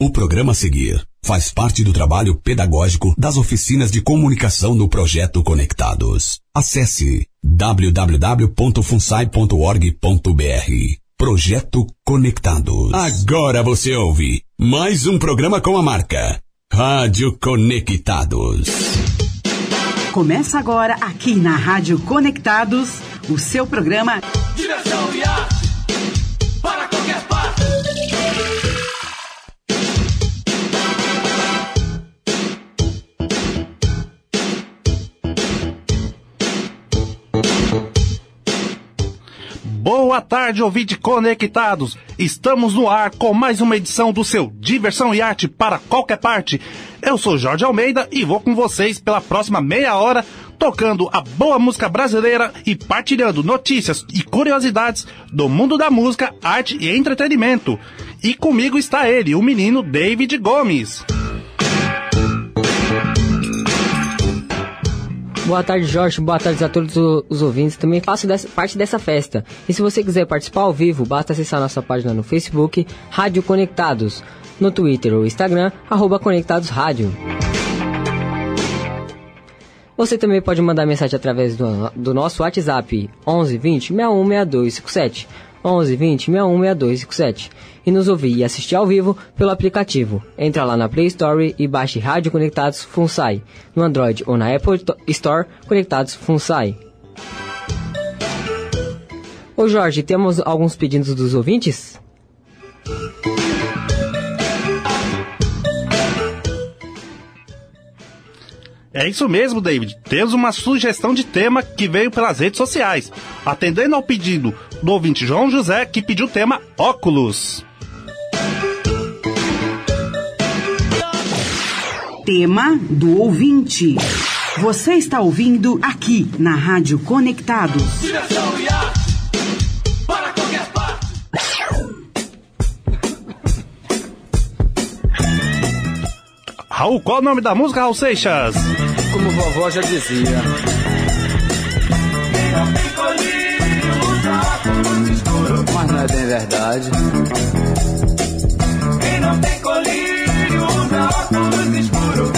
O programa a seguir faz parte do trabalho pedagógico das oficinas de comunicação do Projeto Conectados. Acesse www.funsai.org.br. Projeto Conectados. Agora você ouve mais um programa com a marca Rádio Conectados. Começa agora aqui na Rádio Conectados, o seu programa Diversão e arte para Boa tarde, ouvinte conectados. Estamos no ar com mais uma edição do seu Diversão e Arte para qualquer parte. Eu sou Jorge Almeida e vou com vocês pela próxima meia hora tocando a boa música brasileira e partilhando notícias e curiosidades do mundo da música, arte e entretenimento. E comigo está ele, o menino David Gomes. Boa tarde, Jorge. Boa tarde a todos os ouvintes. Também faço dessa, parte dessa festa. E se você quiser participar ao vivo, basta acessar nossa página no Facebook, Rádio Conectados, no Twitter ou Instagram, arroba Conectados Rádio. Você também pode mandar mensagem através do, do nosso WhatsApp 11 20 61 62 57. 11 20 61 62 57 e nos ouvir e assistir ao vivo pelo aplicativo. Entra lá na Play Store e baixe Rádio Conectados Funsai, no Android ou na Apple Store Conectados Funsai. Ô Jorge, temos alguns pedidos dos ouvintes? É isso mesmo, David. Temos uma sugestão de tema que veio pelas redes sociais, atendendo ao pedido do ouvinte João José, que pediu o tema óculos. Tema do ouvinte. Você está ouvindo aqui na Rádio Conectados. Diversão Raul, qual o nome da música, Raul Seixas? Como vovó já dizia. Quem não tem colírio usa óculos escuros. Mas não é bem verdade. Quem não tem colírio usa óculos escuros.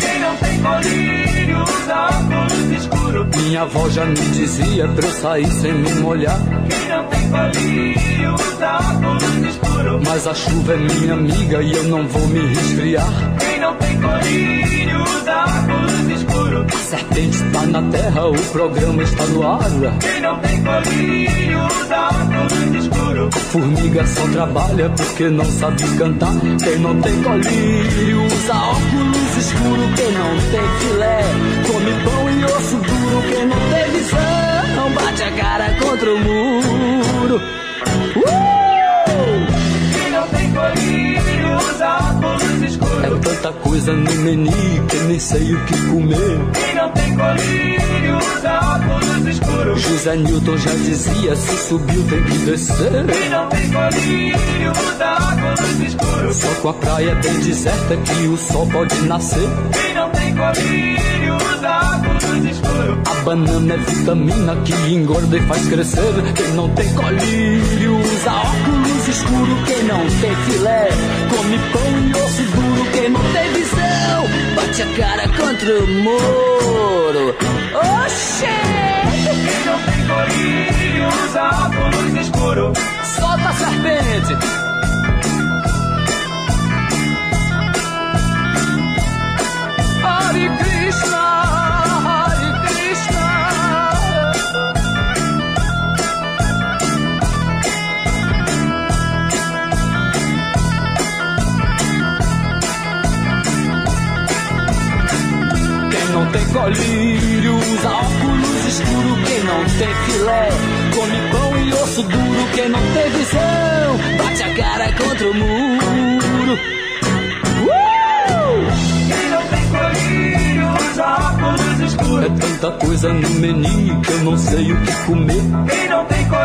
Quem não tem colírio usa óculos escuros. Minha avó já me dizia pra eu sair sem me molhar. Quem não tem colírio usa óculos Mas a chuva é minha amiga e eu não vou me resfriar. Quem não tem colírio usa óculos escuros. A serpente está na terra, o programa está no ar. Quem não tem colírio usa óculos escuros. Formiga só trabalha porque não sabe cantar. Quem não tem colírio usa óculos escuro. Quem não tem filé come pão e osso duro. Quem não tem visão bate a cara contra o muro. Tanta coisa no menu que nem sei o que comer. Quem não tem colírio usa óculos escuros. José Newton já dizia: se subiu tem que descer. Quem não tem colírio usa óculos escuros. Só com a praia bem deserta que o sol pode nascer. Quem não tem colírio usa óculos escuros. A banana é vitamina que engorda e faz crescer. Quem não tem colírio usa óculos escuro. Quem não tem filé come pão e osso duro. Quem não tem visão bate a cara contra o muro. Oxê! Quem não tem colírio usa óculos escuros. Solta a serpente! Tem colírio usa óculos escuro. Quem não tem filé come pão e osso duro. Quem não tem visão bate a cara contra o muro. Uh! Quem não tem colírio usa óculos escuros. É tanta coisa no menu que eu não sei o que comer. Quem não tem colírio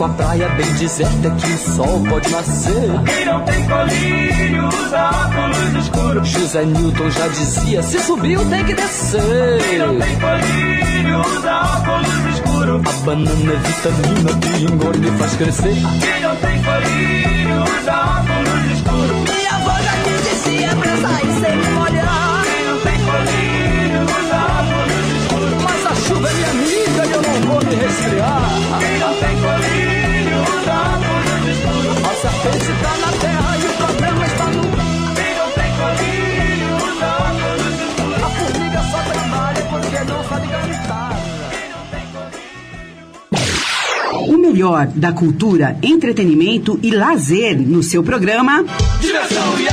com a praia bem deserta é que o sol pode nascer. Quem não tem colírio usa óculos escuros. José Newton já dizia: se subiu tem que descer. Quem não tem colírio usa óculos escuros. A banana é vitamina que engorda e faz crescer. Quem não tem colírio usa óculos escuros. Minha avó já me dizia pra sair sem me molhar. Quem não tem colírio usa óculos escuros. Mas a chuva é minha amiga e eu não vou me resfriar. Quem não tem colírio O melhor da cultura, entretenimento e lazer no seu programa. Diversão e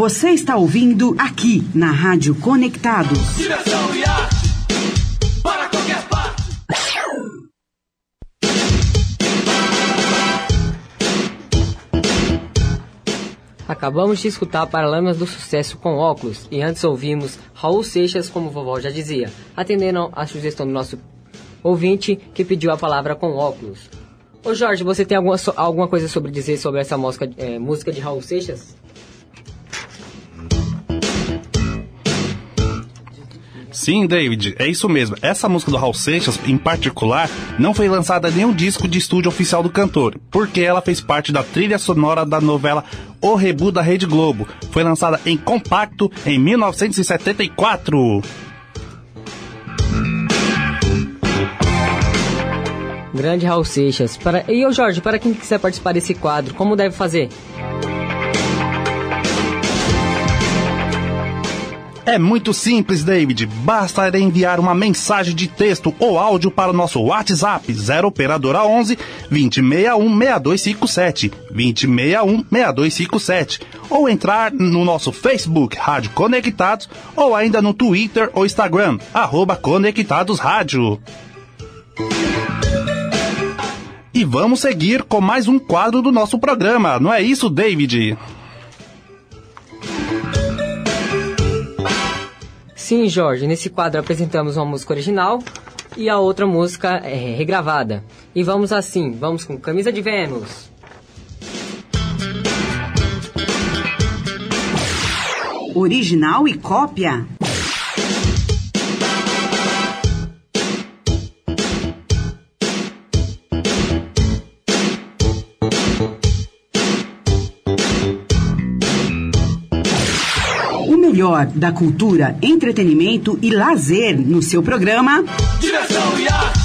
Você está ouvindo aqui na Rádio Conectados. Diversão e arte para qualquer parte. Acabamos de escutar Paralamas do Sucesso com óculos e antes ouvimos Raul Seixas, como vovó já dizia, atendendo à sugestão do nosso ouvinte que pediu a palavra com óculos. Ô Jorge, você tem alguma, alguma coisa sobre dizer sobre essa música, é, música de Raul Seixas? Sim, David, é isso mesmo. Essa música do Raul Seixas, em particular, não foi lançada em nenhum disco de estúdio oficial do cantor, porque ela fez parte da trilha sonora da novela O Rebu da Rede Globo. Foi lançada em compacto em 1974. Grande Raul Seixas. Para... E ô Jorge, para quem quiser participar desse quadro, como deve fazer? É muito simples, David. Basta enviar uma mensagem de texto ou áudio para o nosso WhatsApp 0 operadora 11 2061 6257 2061 6257 ou entrar no nosso Facebook Rádio Conectados ou ainda no Twitter ou Instagram arroba Conectados Rádio. E vamos seguir com mais um quadro do nosso programa, não é isso, David? Sim, Jorge, nesse quadro apresentamos uma música original e a outra música é regravada. E vamos assim, vamos com Camisa de Vênus. Original e cópia. Melhor da cultura, entretenimento e lazer no seu programa. Diversão e arte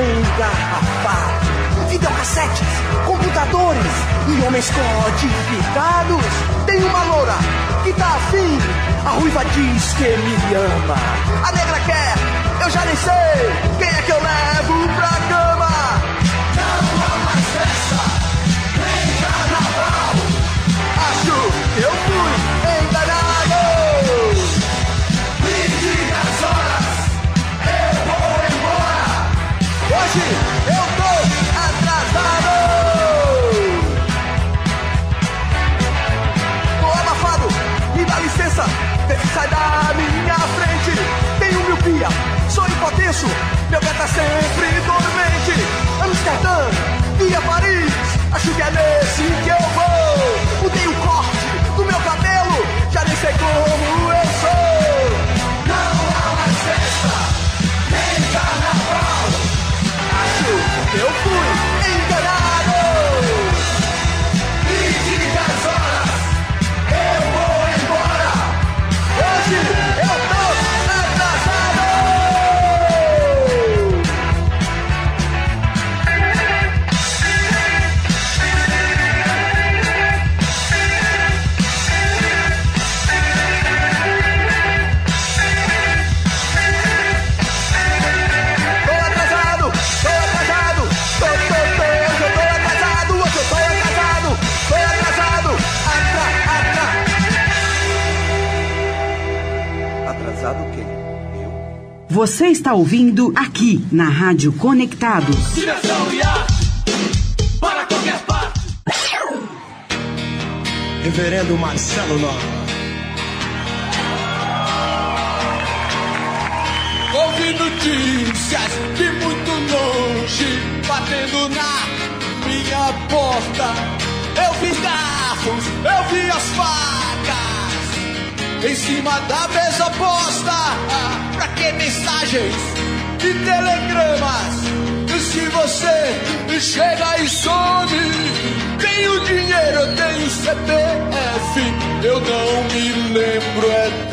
engarrafado. Videocassetes, computadores e homens codificados. Tem uma loura que tá afim, a ruiva diz que me ama. A negra quer, eu já nem sei, quem é que eu levo pra Hoje eu tô atrasado. Tô abafado, me dá licença, vê se sai da minha frente. Tenho miopia, sou hipotenso, meu pé tá sempre dormente. Amsterdã, via Paris, acho que é nesse que Você está ouvindo aqui na Rádio Conectados. Direção e arte para qualquer parte. Reverendo Marcelo Nova. Ouvi notícias de muito longe, batendo na minha porta. Eu vi garros, eu vi as facas em cima da mesa posta para que mensagens e telegramas? Se você chega e some, tenho dinheiro, eu tenho CPF, eu não me lembro, é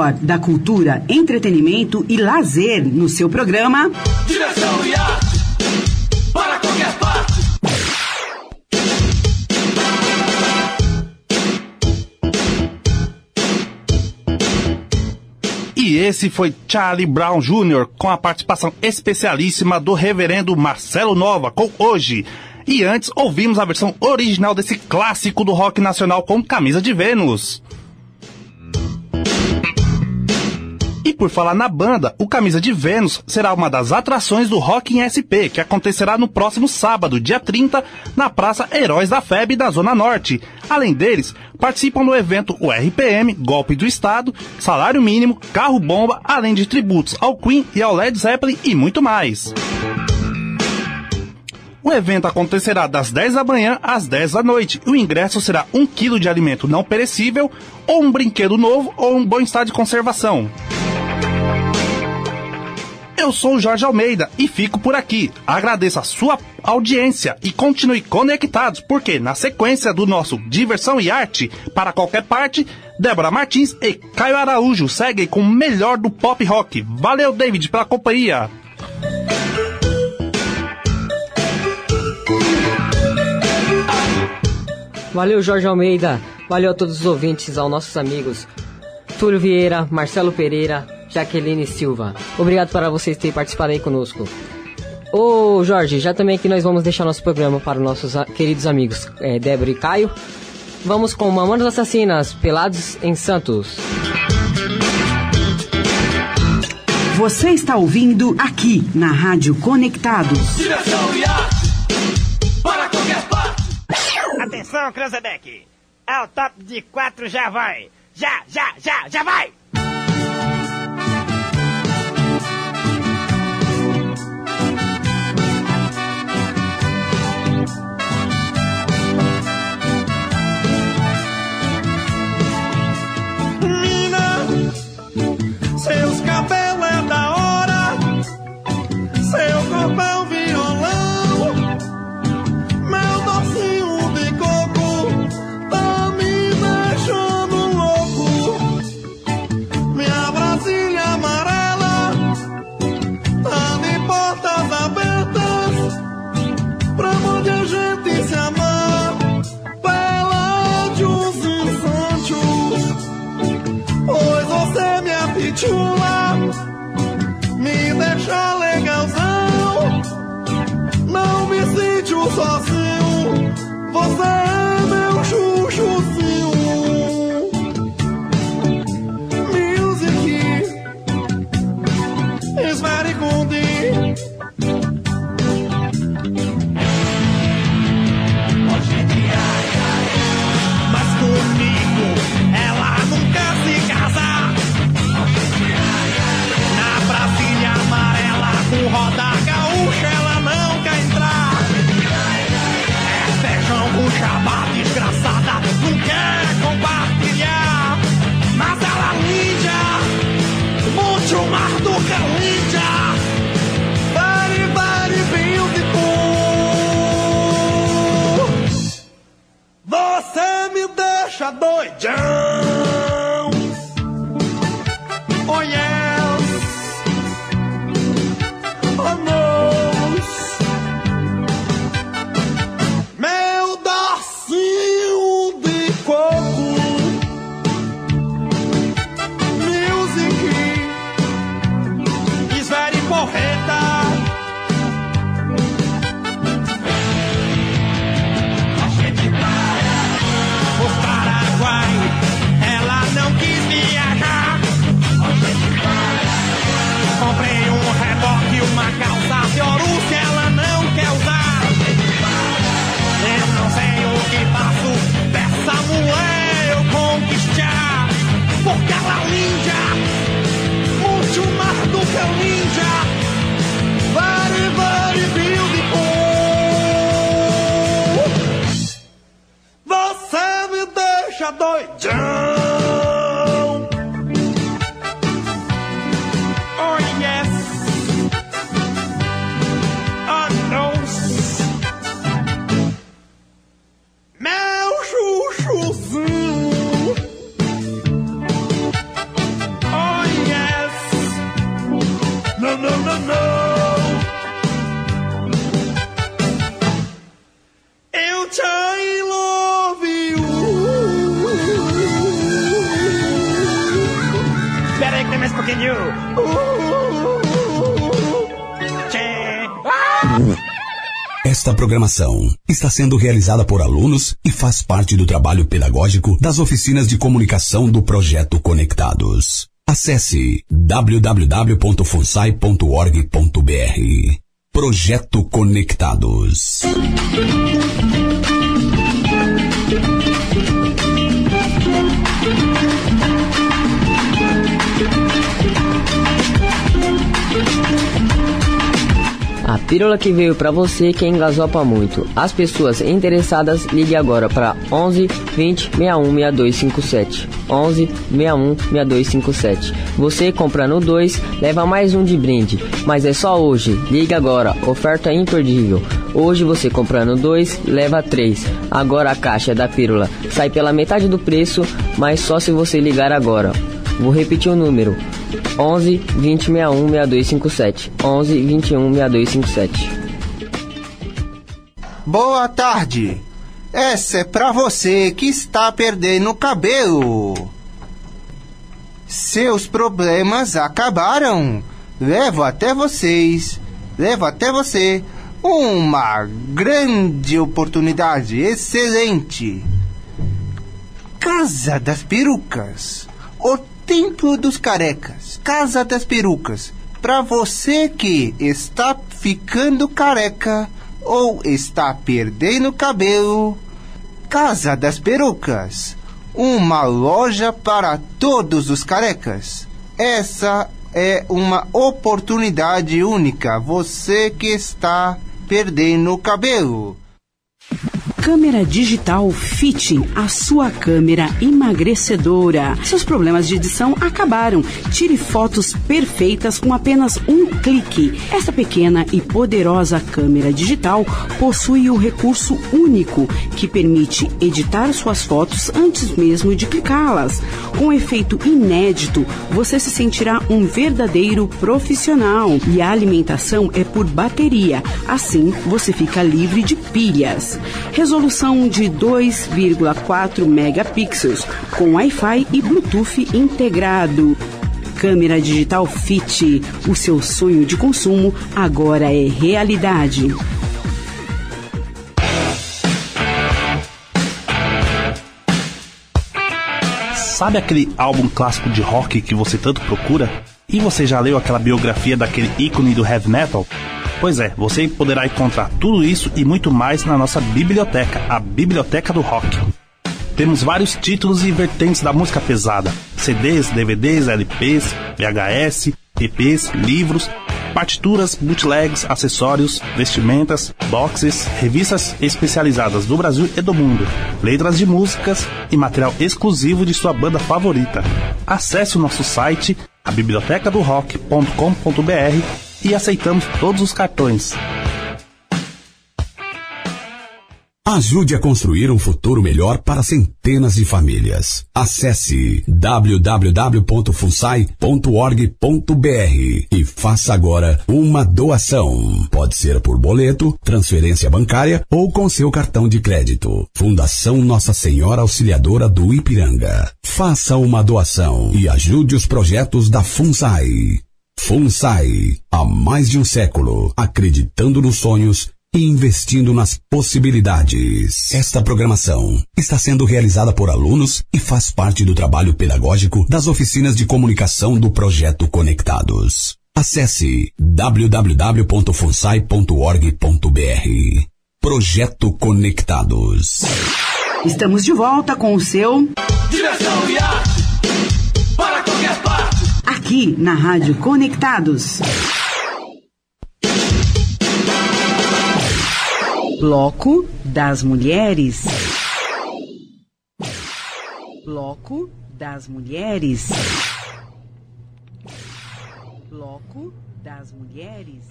melhor da cultura, entretenimento e lazer no seu programa. Direção e arte, para qualquer parte. E esse foi Charlie Brown Jr., com a participação especialíssima do reverendo Marcelo Nova, com hoje. E antes, ouvimos a versão original desse clássico do rock nacional com camisa de Vênus. Por falar na banda, o Camisa de Vênus será uma das atrações do Rock em SP, que acontecerá no próximo sábado, dia 30, na Praça Heróis da FEB da Zona Norte. Além deles, participam do evento o RPM, Golpe do Estado, Salário Mínimo, Carro Bomba, além de tributos ao Queen e ao Led Zeppelin e muito mais. O evento acontecerá das 10 da manhã às 10 da noite. O ingresso será 1 kg de alimento não perecível, ou um brinquedo novo, ou um bom estado de conservação. Eu sou o Jorge Almeida e fico por aqui. Agradeço a sua audiência e continue conectados, porque na sequência do nosso Diversão e Arte para qualquer parte, Débora Martins e Caio Araújo seguem com o melhor do pop rock. Valeu, David, pela companhia. Valeu, Jorge Almeida. Valeu a todos os ouvintes, aos nossos amigos Túlio Vieira, Marcelo Pereira, Jaqueline Silva. Obrigado para vocês terem participado aí conosco. Ô Jorge, já também aqui nós vamos deixar nosso programa para os nossos queridos amigos é, Débora e Caio. Vamos com Mamonas Assassinas, Pelados em Santos. Você está ouvindo aqui na Rádio Conectados. Diversão e arte para qualquer parte. Atenção, Cranzebeck! É o top de quatro, já vai! Já, já, já, já vai! Seus cabelos programação está sendo realizada por alunos e faz parte do trabalho pedagógico das oficinas de comunicação do projeto Conectados. Acesse www.funsai.org.br. Projeto Conectados. Pílula que veio pra você que engasopa muito. As pessoas interessadas, ligue agora para 11 20 61 6257. 11 61 6257. Você comprando dois, leva mais um de brinde. Mas é só hoje. Ligue agora. Oferta imperdível. Hoje você comprando dois, leva três. Agora a caixa da pílula sai pela metade do preço, mas só se você ligar agora. Vou repetir o número. 11 20 61 6257. 11 21 6257. Boa tarde. Essa é pra você que está perdendo o cabelo. Seus problemas acabaram. Levo até vocês, levo até você uma grande oportunidade, excelente. Casa das Perucas. O Templo dos Carecas. Casa das Perucas. Para você que está ficando careca ou está perdendo cabelo. Casa das Perucas. Uma loja para todos os carecas. Essa é uma oportunidade única. Você que está perdendo cabelo. Câmera digital Fit, a sua câmera emagrecedora. Seus problemas de edição acabaram. Tire fotos perfeitas com apenas um clique. Essa pequena e poderosa câmera digital possui o recurso único que permite editar suas fotos antes mesmo de clicá-las. Com um efeito inédito, você se sentirá um verdadeiro profissional e a alimentação é por bateria. Assim, você fica livre de pilhas. Resolução de 2,4 megapixels com Wi-Fi e Bluetooth integrado. Câmera digital Fit, o seu sonho de consumo agora é realidade. Sabe aquele álbum clássico de rock que você tanto procura? E você já leu aquela biografia daquele ícone do heavy metal? Pois é, você poderá encontrar tudo isso e muito mais na nossa biblioteca, a Biblioteca do Rock. Temos vários títulos e vertentes da música pesada: CDs, DVDs, LPs, VHS, EPs, livros, partituras, bootlegs, acessórios, vestimentas, boxes, revistas especializadas do Brasil e do mundo, letras de músicas e material exclusivo de sua banda favorita. Acesse o nosso site, a bibliotecadorock.com.br e aceitamos todos os cartões. Ajude a construir um futuro melhor para centenas de famílias. Acesse www.funsai.org.br e faça agora uma doação. Pode ser por boleto, transferência bancária ou com seu cartão de crédito. Fundação Nossa Senhora Auxiliadora do Ipiranga. Faça uma doação e ajude os projetos da FUNSAI. FUNSAI, há mais de um século, acreditando nos sonhos e investindo nas possibilidades. Esta programação está sendo realizada por alunos e faz parte do trabalho pedagógico das oficinas de comunicação do projeto Conectados. Acesse www.funsai.org.br. Projeto Conectados. Estamos de volta com o seu Diversão e arte para qualquer parte. Aqui na Rádio Conectados. Bloco das Mulheres. Bloco das Mulheres. Bloco das Mulheres.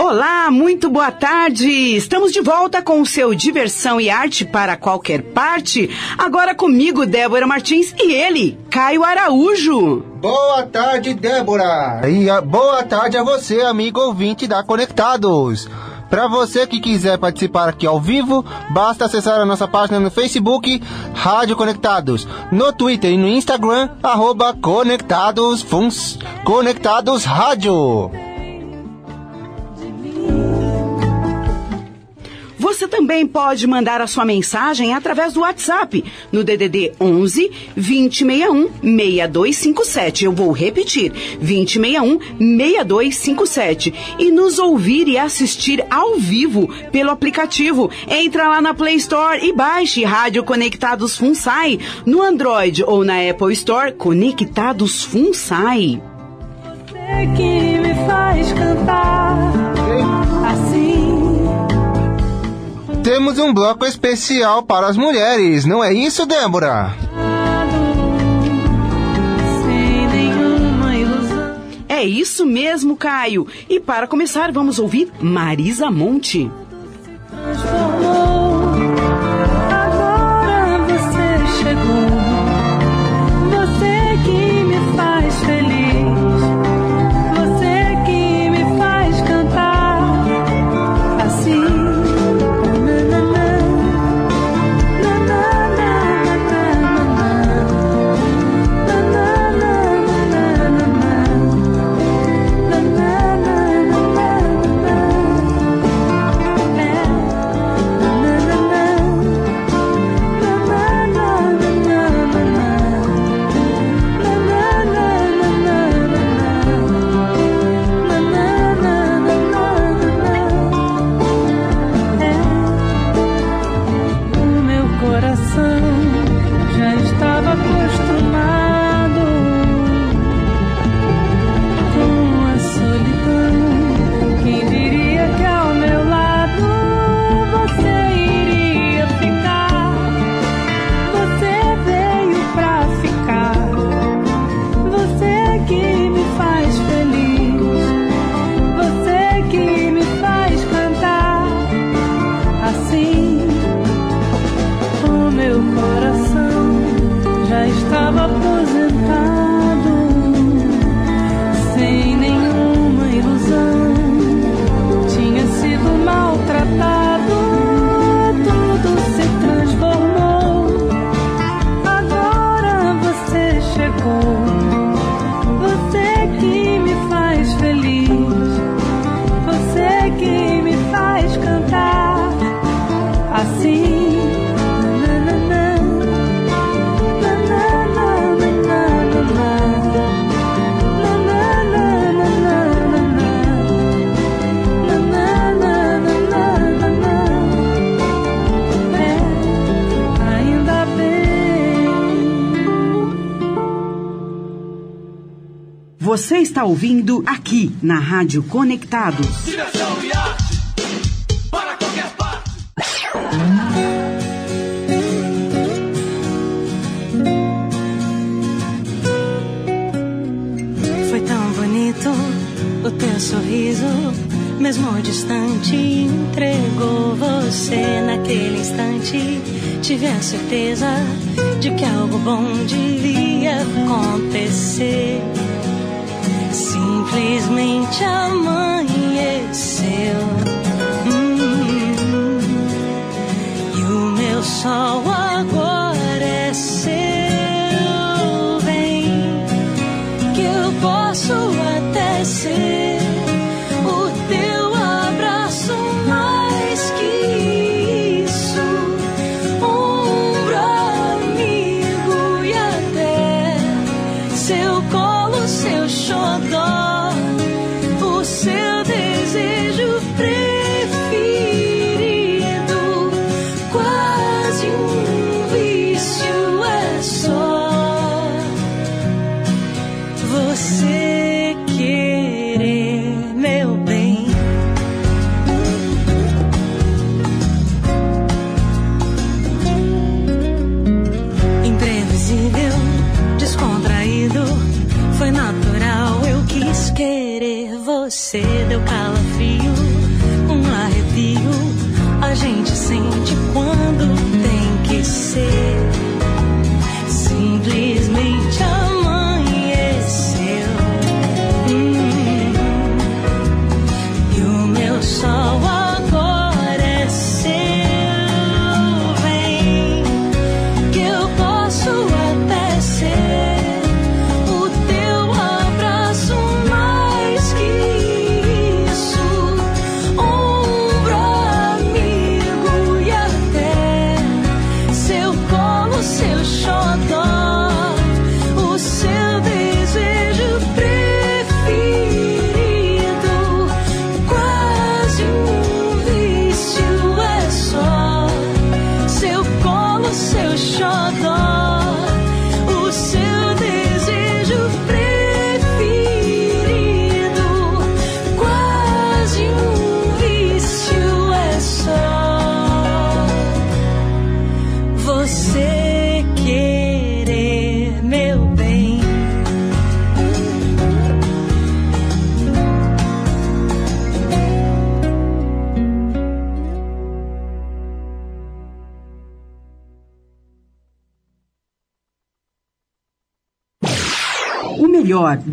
Olá, muito boa tarde. Estamos de volta com o seu Diversão e Arte para qualquer parte. Agora comigo, Débora Martins e ele, Caio Araújo. Boa tarde, Débora. E a- boa tarde a você, amigo ouvinte da Conectados. Para você que quiser participar aqui ao vivo, basta acessar a nossa página no Facebook, Rádio Conectados, no Twitter e no Instagram, arroba Conectados, Funs, Conectados Rádio. Você também pode mandar a sua mensagem através do WhatsApp no DDD 11 2061 6257. Eu vou repetir: 2061 6257 e nos ouvir e assistir ao vivo pelo aplicativo. Entra lá na Play Store e baixe Rádio Conectados FUNSAI no Android ou na Apple Store Conectados FUNSAI. Você que me faz cantar Temos um bloco especial para as mulheres, não é isso, Débora? É isso mesmo, Caio. E para começar, vamos ouvir Marisa Monte. Você está ouvindo aqui na Rádio Conectados. Diversão e arte para qualquer parte. Foi tão bonito o teu sorriso, mesmo distante, entregou você naquele instante. Tive a certeza de que algo bom devia acontecer. Simplesmente amanheceu. Hum. E o meu sol agora você deu calor.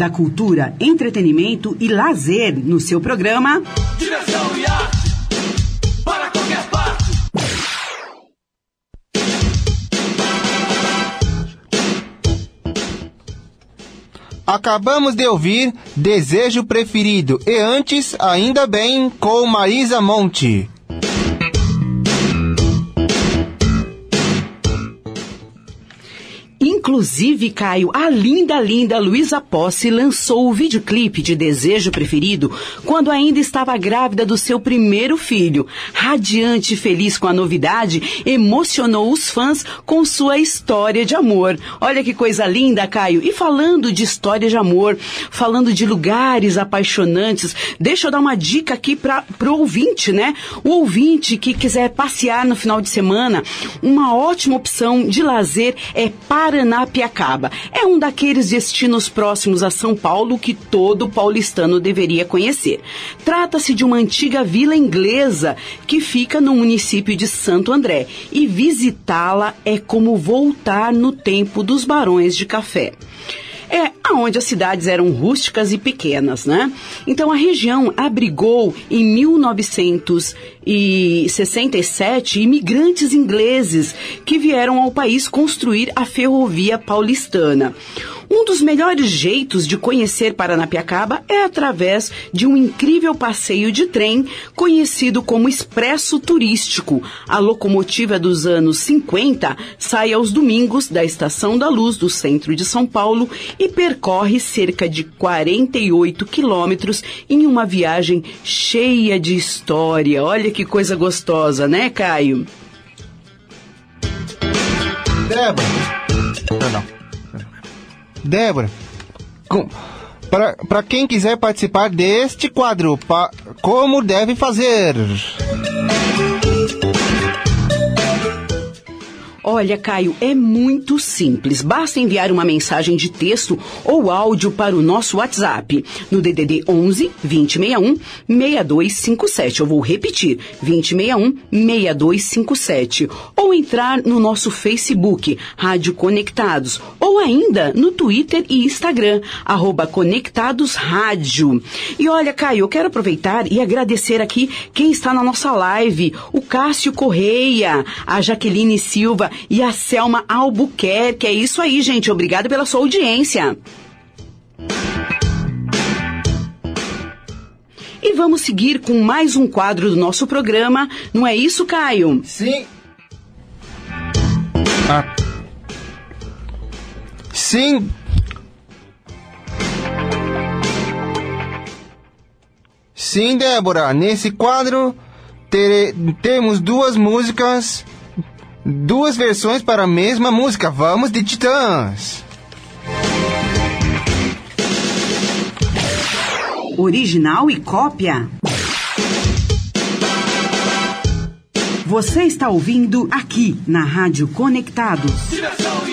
Da cultura, entretenimento e lazer no seu programa. Diversão e arte para qualquer parte. Acabamos de ouvir Desejo Preferido e antes, ainda bem, com Marisa Monte. Inclusive, Caio, a linda, linda Luísa Posse lançou o videoclipe de Desejo Preferido quando ainda estava grávida do seu primeiro filho. Radiante e feliz com a novidade, emocionou os fãs com sua história de amor. Olha que coisa linda, Caio. E falando de história de amor, falando de lugares apaixonantes, deixa eu dar uma dica aqui para o ouvinte, né? O ouvinte que quiser passear no final de semana, uma ótima opção de lazer é Paranapiacaba. É um daqueles destinos próximos a São Paulo que todo paulistano deveria conhecer. Trata-se de uma antiga vila inglesa que fica no município de Santo André e visitá-la é como voltar no tempo dos barões de café é aonde as cidades eram rústicas e pequenas, né? Então a região abrigou em 1967 imigrantes ingleses que vieram ao país construir a ferrovia paulistana. Um dos melhores jeitos de conhecer Paranapiacaba é através de um incrível passeio de trem conhecido como Expresso Turístico. A locomotiva dos anos 50 sai aos domingos da Estação da Luz do centro de São Paulo e percorre cerca de 48 quilômetros em uma viagem cheia de história. Olha que coisa gostosa, né, Caio? Débora. Perdão. Débora. Para quem quiser participar deste quadro, pa, como deve fazer? Olha, Caio, é muito simples. Basta enviar uma mensagem de texto ou áudio para o nosso WhatsApp no DDD 11 2061 6257. Eu vou repetir: 2061 6257. Ou entrar no nosso Facebook, Rádio Conectados, ou ainda no Twitter e Instagram, arroba Conectados Rádio. E olha, Caio, eu quero aproveitar e agradecer aqui quem está na nossa live: o Cássio Correia, a Jaqueline Silva e a Selma Albuquerque. É isso aí, gente. Obrigado pela sua audiência. E vamos seguir com mais um quadro do nosso programa. Não é isso, Caio? Sim. Ah. Sim. Sim, Débora. Nesse quadro tere- temos duas músicas, duas versões para a mesma música. Vamos de Titãs. Original e cópia? Você está ouvindo aqui na Rádio Conectados. Diversão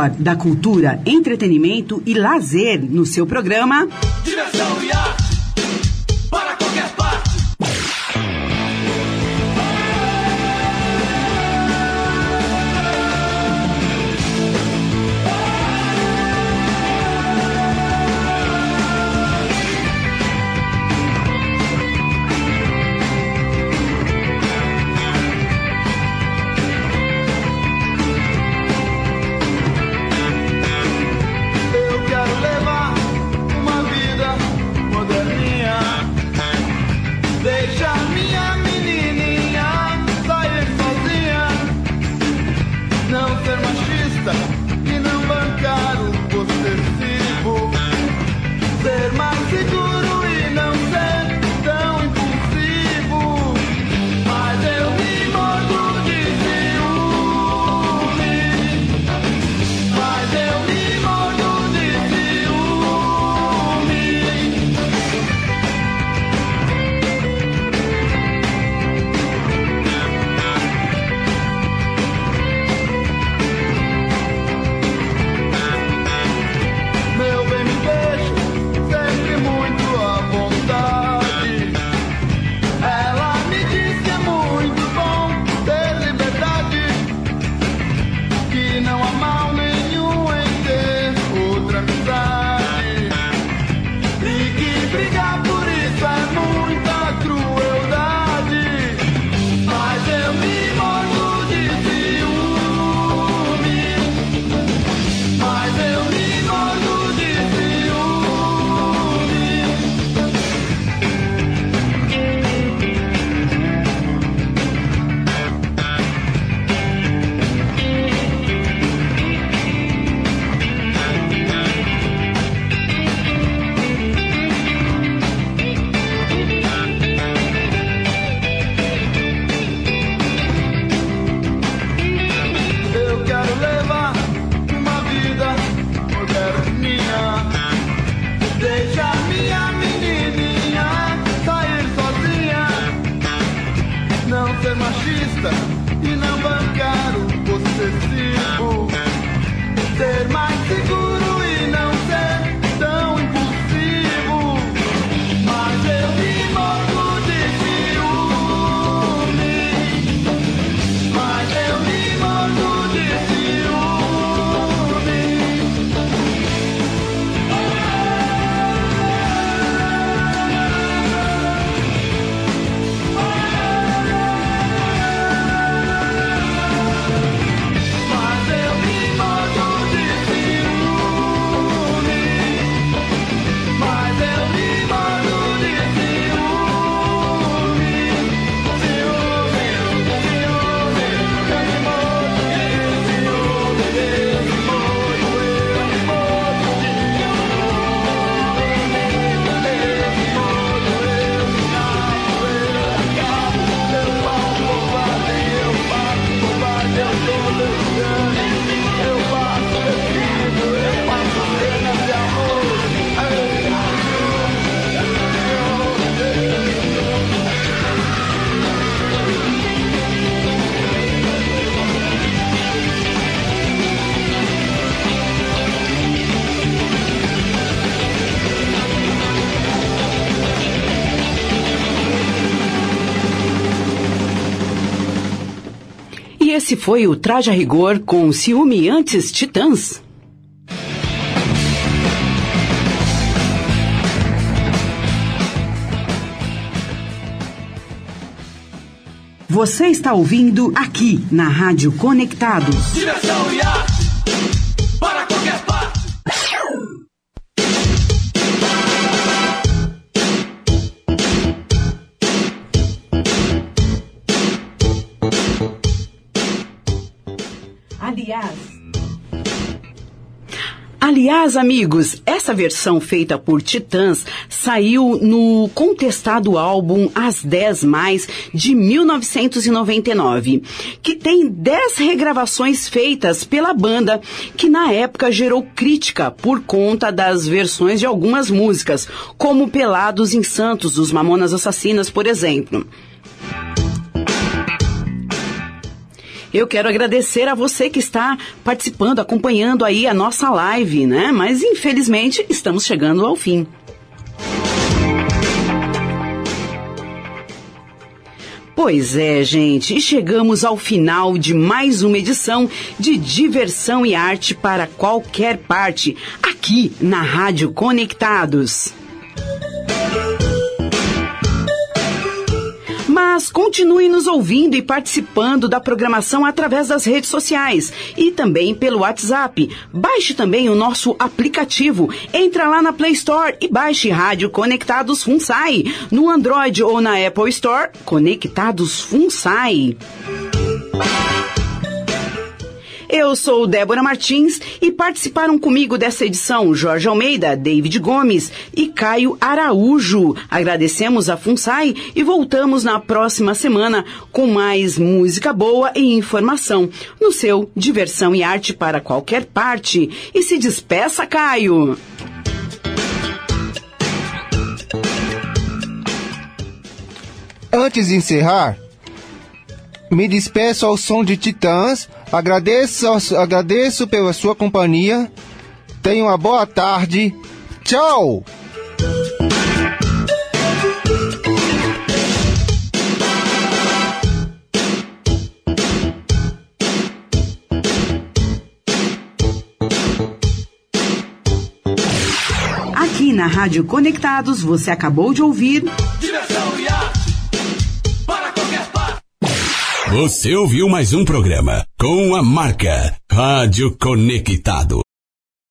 melhor da cultura, entretenimento e lazer no seu programa esse foi o Traje a Rigor com Ciúme Antes Titãs. Você está ouvindo aqui na Rádio Conectados. Diversão e arte Aliás, amigos, essa versão feita por Titãs saiu no contestado álbum As 10 Mais de 1999, que tem 10 regravações feitas pela banda, que na época gerou crítica por conta das versões de algumas músicas, como Pelados em Santos dos Mamonas Assassinas, por exemplo. Eu quero agradecer a você que está participando, acompanhando aí a nossa live, né? Mas infelizmente estamos chegando ao fim. Pois é, gente, e chegamos ao final de mais uma edição de diversão e arte para qualquer parte, aqui na Rádio Conectados. Mas continue nos ouvindo e participando da programação através das redes sociais e também pelo WhatsApp. Baixe também o nosso aplicativo. Entra lá na Play Store e baixe Rádio Conectados FUNSAI. No Android ou na Apple Store, Conectados FUNSAI. Eu sou Débora Martins e participaram comigo dessa edição Jorge Almeida, David Gomes e Caio Araújo. Agradecemos a FUNSAI e voltamos na próxima semana com mais música boa e informação no seu Diversão e Arte para qualquer parte. E se despeça, Caio! Antes de encerrar, me despeço ao som de Titãs. Agradeço, agradeço pela sua companhia. Tenha uma boa tarde. Tchau! Aqui na Rádio Conectados você acabou de ouvir. Diversão e arte parte. Você ouviu mais um programa com a marca Rádio Conectado.